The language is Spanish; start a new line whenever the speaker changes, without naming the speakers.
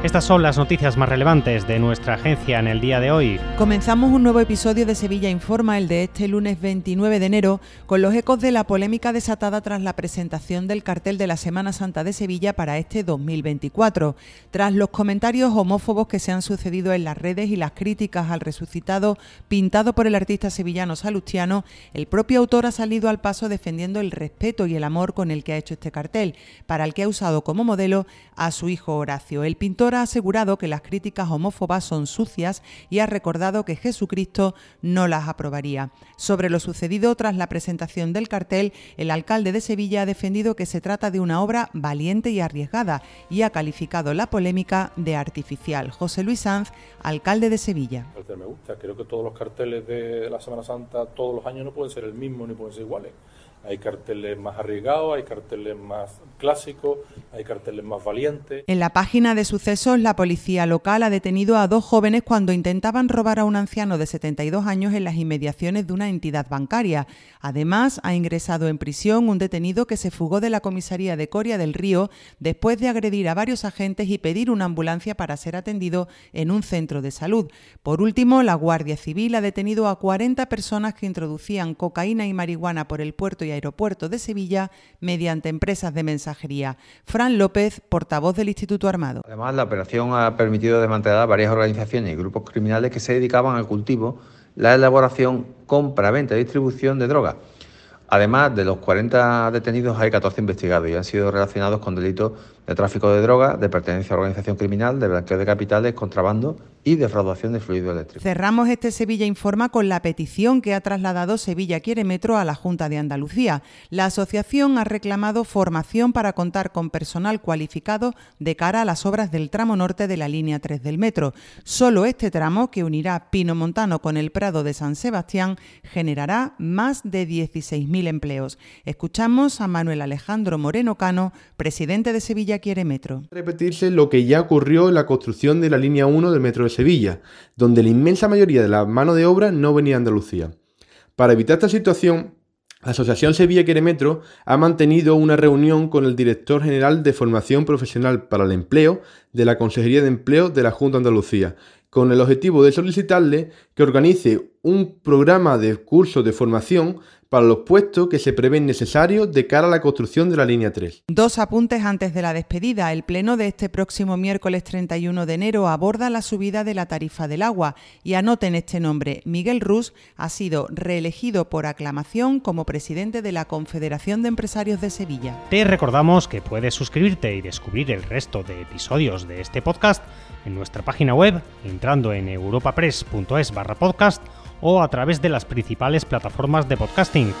Estas son las noticias más relevantes de nuestra agencia en el día de hoy.
Comenzamos un nuevo episodio de Sevilla Informa, el de este lunes 29 de enero, con los ecos de la polémica desatada tras la presentación del cartel de la Semana Santa de Sevilla para este 2024. Tras los comentarios homófobos que se han sucedido en las redes y las críticas al resucitado pintado por el artista sevillano Salustiano, el propio autor ha salido al paso defendiendo el respeto y el amor con el que ha hecho este cartel, para el que ha usado como modelo a su hijo Horacio. El pintor ha asegurado que las críticas homófobas son sucias y ha recordado que Jesucristo no las aprobaría. Sobre lo sucedido tras la presentación del cartel, el alcalde de Sevilla ha defendido que se trata de una obra valiente y arriesgada y ha calificado la polémica de artificial. José Luis Sanz, alcalde de Sevilla.
Me gusta, creo que todos los carteles de la Semana Santa todos los años no pueden ser el mismo ni pueden ser iguales. Hay carteles más arriesgados, hay carteles más clásicos, hay carteles más valientes.
En la página de sucesos, la policía local ha detenido a dos jóvenes cuando intentaban robar a un anciano de 72 años en las inmediaciones de una entidad bancaria. Además, ha ingresado en prisión un detenido que se fugó de la comisaría de Coria del Río después de agredir a varios agentes y pedir una ambulancia para ser atendido en un centro de salud. Por último, la Guardia Civil ha detenido a 40 personas que introducían cocaína y marihuana por el puerto aeropuerto de Sevilla mediante empresas de mensajería. Fran López, portavoz del Instituto Armado.
Además, la operación ha permitido desmantelar varias organizaciones y grupos criminales que se dedicaban al cultivo, la elaboración, compra, venta y distribución de drogas. Además de los 40 detenidos, hay 14 investigados y han sido relacionados con delitos de tráfico de drogas, de pertenencia a organización criminal, de blanqueo de capitales, contrabando y defraudación de fluido eléctrico.
Cerramos este Sevilla Informa con la petición que ha trasladado Sevilla Quiere Metro a la Junta de Andalucía. La asociación ha reclamado formación para contar con personal cualificado de cara a las obras del tramo norte de la línea 3 del metro. Solo este tramo, que unirá Pino Montano con el Prado de San Sebastián, generará más de 16.000 empleos. Escuchamos a Manuel Alejandro Moreno Cano, presidente de Sevilla quiere metro.
Repetirse lo que ya ocurrió en la construcción de la línea 1 del metro de Sevilla, donde la inmensa mayoría de la mano de obra no venía de Andalucía. Para evitar esta situación, la Asociación Sevilla Quiere Metro ha mantenido una reunión con el director general de Formación Profesional para el Empleo de la Consejería de Empleo de la Junta de Andalucía, con el objetivo de solicitarle que organice un programa de curso de formación para los puestos que se prevén necesarios de cara a la construcción de la línea 3.
Dos apuntes antes de la despedida. El pleno de este próximo miércoles 31 de enero aborda la subida de la tarifa del agua y anoten este nombre. Miguel Rus ha sido reelegido por aclamación como presidente de la Confederación de Empresarios de Sevilla.
Te recordamos que puedes suscribirte y descubrir el resto de episodios de este podcast en nuestra página web entrando en europapress.es barra podcast o a través de las principales plataformas de podcasting